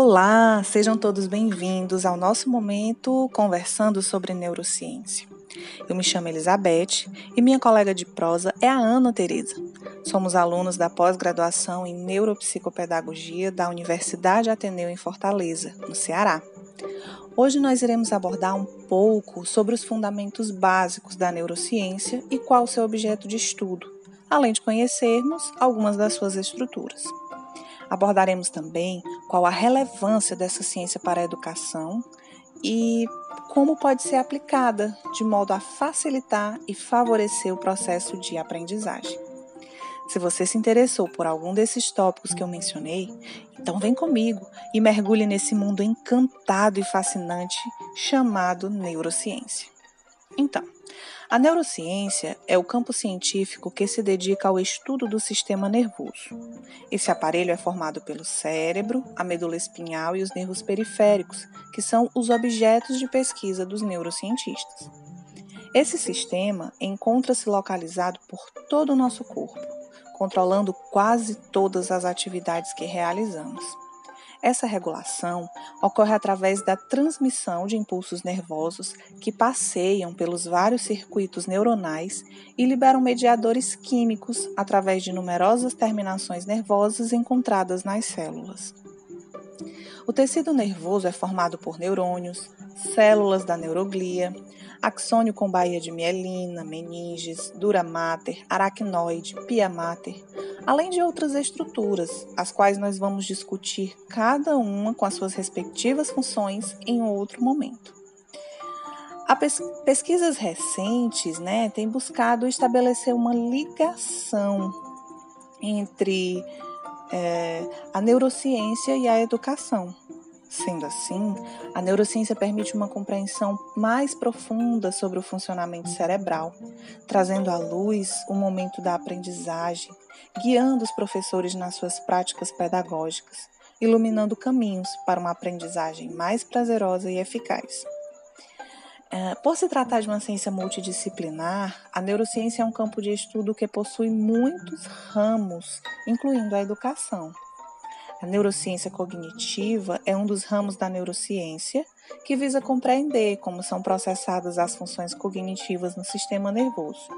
Olá, sejam todos bem-vindos ao nosso momento conversando sobre neurociência. Eu me chamo Elizabeth e minha colega de prosa é a Ana Teresa. Somos alunos da pós-graduação em Neuropsicopedagogia da Universidade Ateneu em Fortaleza, no Ceará. Hoje nós iremos abordar um pouco sobre os fundamentos básicos da neurociência e qual seu objeto de estudo, além de conhecermos algumas das suas estruturas. Abordaremos também qual a relevância dessa ciência para a educação e como pode ser aplicada de modo a facilitar e favorecer o processo de aprendizagem. Se você se interessou por algum desses tópicos que eu mencionei, então vem comigo e mergulhe nesse mundo encantado e fascinante chamado neurociência. Então, a neurociência é o campo científico que se dedica ao estudo do sistema nervoso. Esse aparelho é formado pelo cérebro, a medula espinhal e os nervos periféricos, que são os objetos de pesquisa dos neurocientistas. Esse sistema encontra-se localizado por todo o nosso corpo, controlando quase todas as atividades que realizamos. Essa regulação ocorre através da transmissão de impulsos nervosos que passeiam pelos vários circuitos neuronais e liberam mediadores químicos através de numerosas terminações nervosas encontradas nas células. O tecido nervoso é formado por neurônios, células da neuroglia, axônio com baía de mielina, meninges, dura mater, aracnoide, pia mater, além de outras estruturas, as quais nós vamos discutir cada uma com as suas respectivas funções em outro momento. Pes pesquisas recentes né, têm buscado estabelecer uma ligação entre é, a neurociência e a educação. Sendo assim, a neurociência permite uma compreensão mais profunda sobre o funcionamento cerebral, trazendo à luz o momento da aprendizagem, guiando os professores nas suas práticas pedagógicas, iluminando caminhos para uma aprendizagem mais prazerosa e eficaz. É, por se tratar de uma ciência multidisciplinar, a neurociência é um campo de estudo que possui muitos ramos, incluindo a educação. A neurociência cognitiva é um dos ramos da neurociência que visa compreender como são processadas as funções cognitivas no sistema nervoso.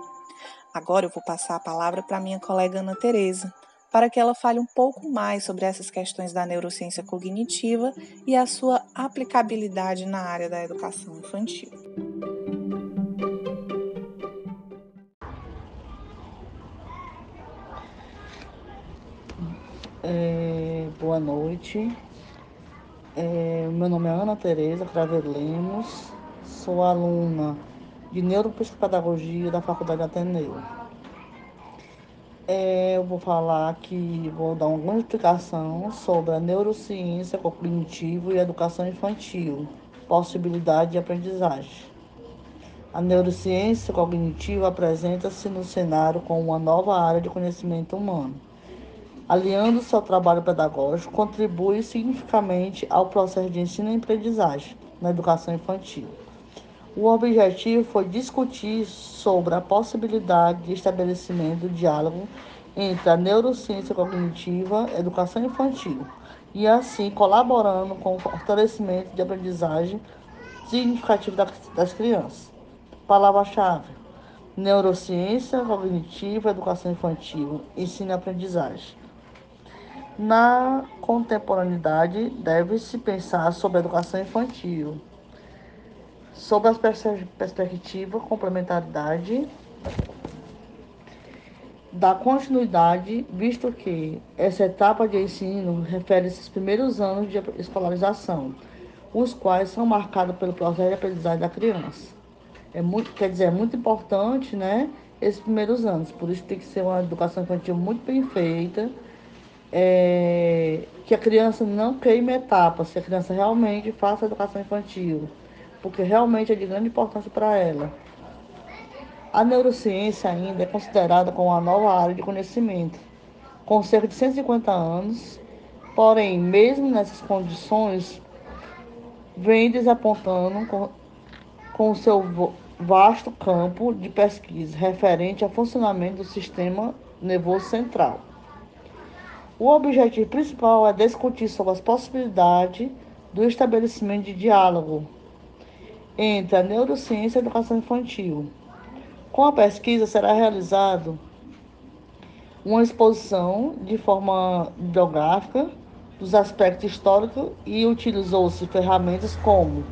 Agora eu vou passar a palavra para minha colega Ana Teresa, para que ela fale um pouco mais sobre essas questões da neurociência cognitiva e a sua aplicabilidade na área da educação infantil. É, boa noite. É, meu nome é Ana Tereza Craver Lemos, sou aluna de Neuropsicopedagogia da Faculdade Ateneu. É, eu vou falar aqui, vou dar uma explicação sobre a neurociência cognitiva e educação infantil, possibilidade de aprendizagem. A neurociência cognitiva apresenta-se no cenário como uma nova área de conhecimento humano aliando seu trabalho pedagógico, contribui significativamente ao processo de ensino e aprendizagem na educação infantil. O objetivo foi discutir sobre a possibilidade de estabelecimento do diálogo entre a neurociência cognitiva e a educação infantil, e assim colaborando com o fortalecimento de aprendizagem significativa das crianças. Palavra-chave: neurociência cognitiva, educação infantil, ensino e aprendizagem. Na contemporaneidade, deve-se pensar sobre a educação infantil, sobre as perspectivas, complementaridade da continuidade, visto que essa etapa de ensino refere-se aos primeiros anos de escolarização, os quais são marcados pelo processo de aprendizagem da criança. É muito, quer dizer, é muito importante, né, esses primeiros anos. Por isso tem que ser uma educação infantil muito bem feita é, que a criança não queime etapas, se a criança realmente faça educação infantil, porque realmente é de grande importância para ela. A neurociência ainda é considerada como uma nova área de conhecimento, com cerca de 150 anos, porém, mesmo nessas condições, vem desapontando com, com seu vasto campo de pesquisa referente ao funcionamento do sistema nervoso central. O objetivo principal é discutir sobre as possibilidades do estabelecimento de diálogo entre a neurociência e a educação infantil. Com a pesquisa será realizado uma exposição de forma biográfica dos aspectos históricos e utilizou-se ferramentas como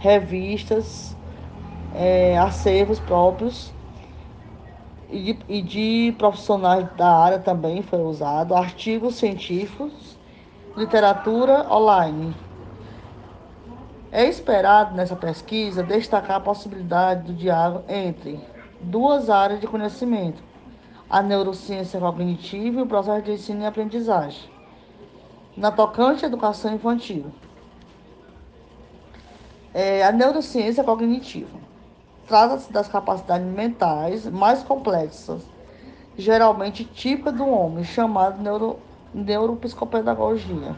revistas, é, acervos próprios e de, e de profissionais da área também foi usado, artigos científicos, literatura online. É esperado nessa pesquisa destacar a possibilidade do diálogo entre duas áreas de conhecimento, a neurociência cognitiva e o processo de ensino e aprendizagem, na tocante à educação infantil. É, a neurociência cognitiva trata-se das capacidades mentais mais complexas, geralmente típicas do homem, chamada neuro, neuropsicopedagogia.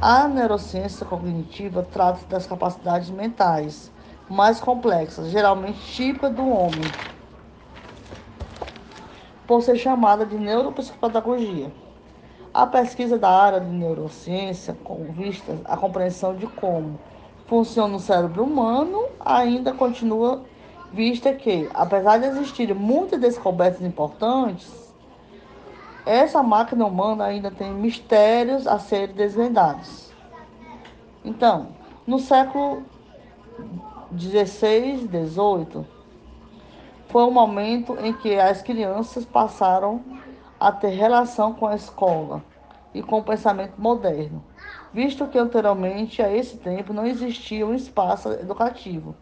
A neurociência cognitiva trata-se das capacidades mentais mais complexas, geralmente típicas do homem, por ser chamada de neuropsicopedagogia. A pesquisa da área de neurociência, com vista à compreensão de como funciona o cérebro humano, ainda continua vista que, apesar de existirem muitas descobertas importantes, essa máquina humana ainda tem mistérios a serem desvendados. Então, no século 16, 18, foi o momento em que as crianças passaram a ter relação com a escola e com o pensamento moderno, visto que anteriormente a esse tempo não existia um espaço educativo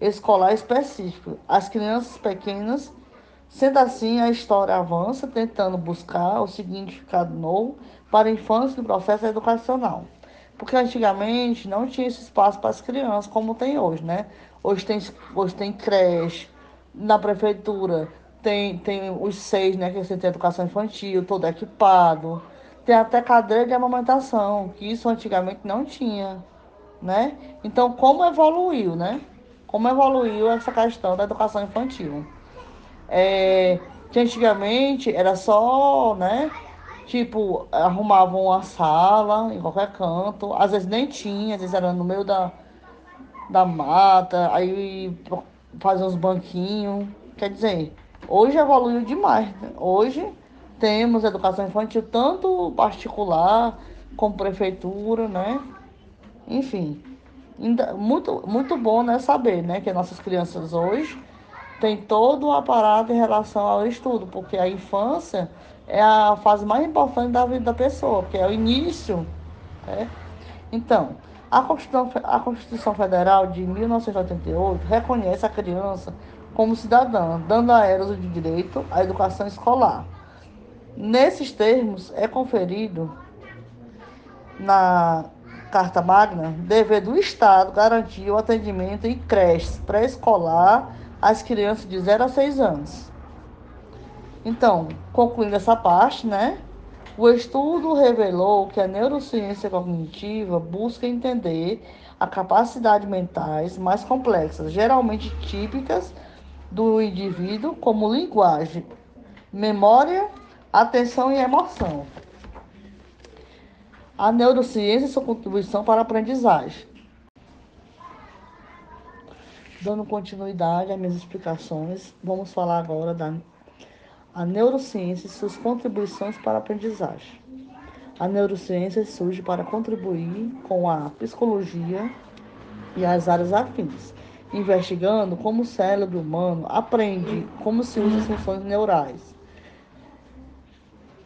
escolar específico. As crianças pequenas, sendo assim, a história avança tentando buscar o significado novo para a infância do processo educacional. Porque antigamente não tinha esse espaço para as crianças como tem hoje, né? Hoje tem, hoje tem creche, na prefeitura tem, tem os seis, né? Que você tem educação infantil, todo equipado. Tem até cadeira de amamentação, que isso antigamente não tinha, né? Então, como evoluiu, né? Como evoluiu essa questão da educação infantil. É, que antigamente era só, né? Tipo, arrumavam uma sala em qualquer canto, às vezes nem tinha, às vezes era no meio da, da mata, aí fazer uns banquinhos. Quer dizer, hoje evoluiu demais. Né? Hoje temos educação infantil tanto particular como prefeitura, né? Enfim, muito, muito bom né, saber né, que nossas crianças hoje têm todo o aparato em relação ao estudo, porque a infância é a fase mais importante da vida da pessoa, que é o início. Né? Então, a Constituição, a Constituição Federal de 1988 reconhece a criança como cidadã, dando a elas o direito à educação escolar. Nesses termos, é conferido na Carta Magna, dever do Estado garantir o atendimento em creches pré-escolar às crianças de 0 a 6 anos. Então, concluindo essa parte, né? O estudo revelou que a neurociência cognitiva busca entender a capacidade mentais mais complexas, geralmente típicas do indivíduo, como linguagem, memória, atenção e emoção. A neurociência e sua contribuição para a aprendizagem. Dando continuidade às minhas explicações, vamos falar agora da a neurociência e suas contribuições para a aprendizagem. A neurociência surge para contribuir com a psicologia e as áreas afins, investigando como o cérebro humano aprende como se usa as funções neurais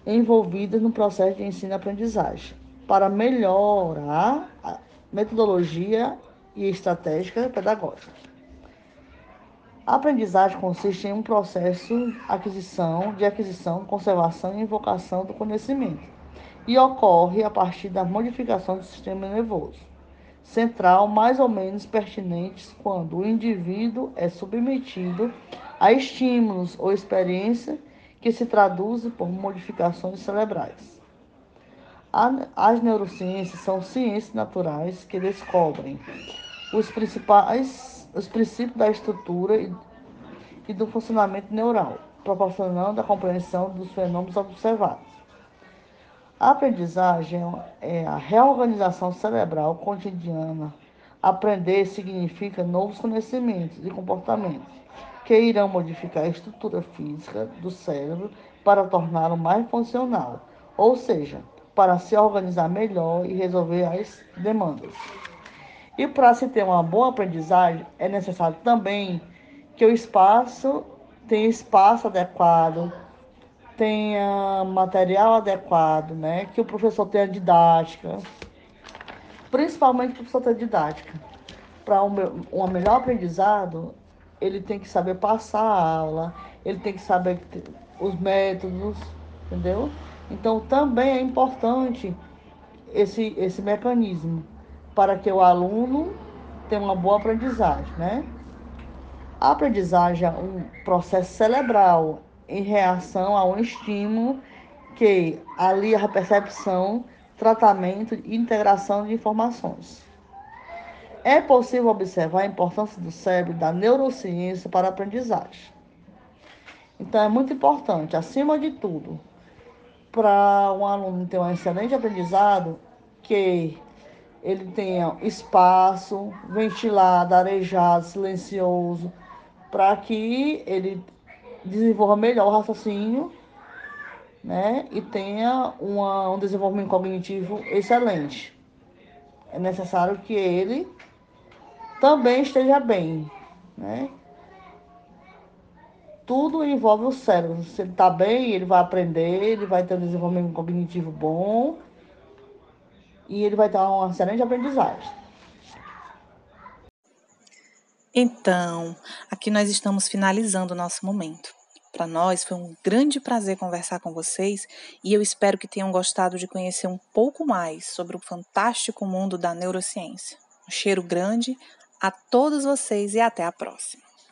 envolvidas no processo de ensino e aprendizagem, para melhorar a metodologia e estratégia pedagógica. A aprendizagem consiste em um processo aquisição, de aquisição, conservação e invocação do conhecimento e ocorre a partir da modificação do sistema nervoso central mais ou menos pertinentes quando o indivíduo é submetido a estímulos ou experiência que se traduzem por modificações cerebrais. As neurociências são ciências naturais que descobrem os principais os princípios da estrutura e, e do funcionamento neural, proporcionando a compreensão dos fenômenos observados. A aprendizagem é a reorganização cerebral cotidiana. Aprender significa novos conhecimentos e comportamentos que irão modificar a estrutura física do cérebro para torná-lo mais funcional, ou seja, para se organizar melhor e resolver as demandas. E para se ter uma boa aprendizagem, é necessário também que o espaço tenha espaço adequado, tenha material adequado, né? Que o professor tenha didática, principalmente o professor tenha didática. Para um, um melhor aprendizado, ele tem que saber passar a aula, ele tem que saber os métodos, entendeu? Então também é importante esse, esse mecanismo para que o aluno tenha uma boa aprendizagem, né? A aprendizagem é um processo cerebral em reação a um estímulo que alia a percepção, tratamento e integração de informações. É possível observar a importância do cérebro da neurociência para a aprendizagem. Então é muito importante, acima de tudo, para um aluno ter um excelente aprendizado, que ele tenha espaço, ventilado, arejado, silencioso, para que ele desenvolva melhor o raciocínio né, e tenha uma, um desenvolvimento cognitivo excelente. É necessário que ele também esteja bem. Né? Tudo envolve o cérebro. Se ele está bem, ele vai aprender, ele vai ter um desenvolvimento cognitivo bom e ele vai ter uma excelente aprendizagem. Então, aqui nós estamos finalizando o nosso momento. Para nós foi um grande prazer conversar com vocês e eu espero que tenham gostado de conhecer um pouco mais sobre o fantástico mundo da neurociência. Um cheiro grande a todos vocês e até a próxima.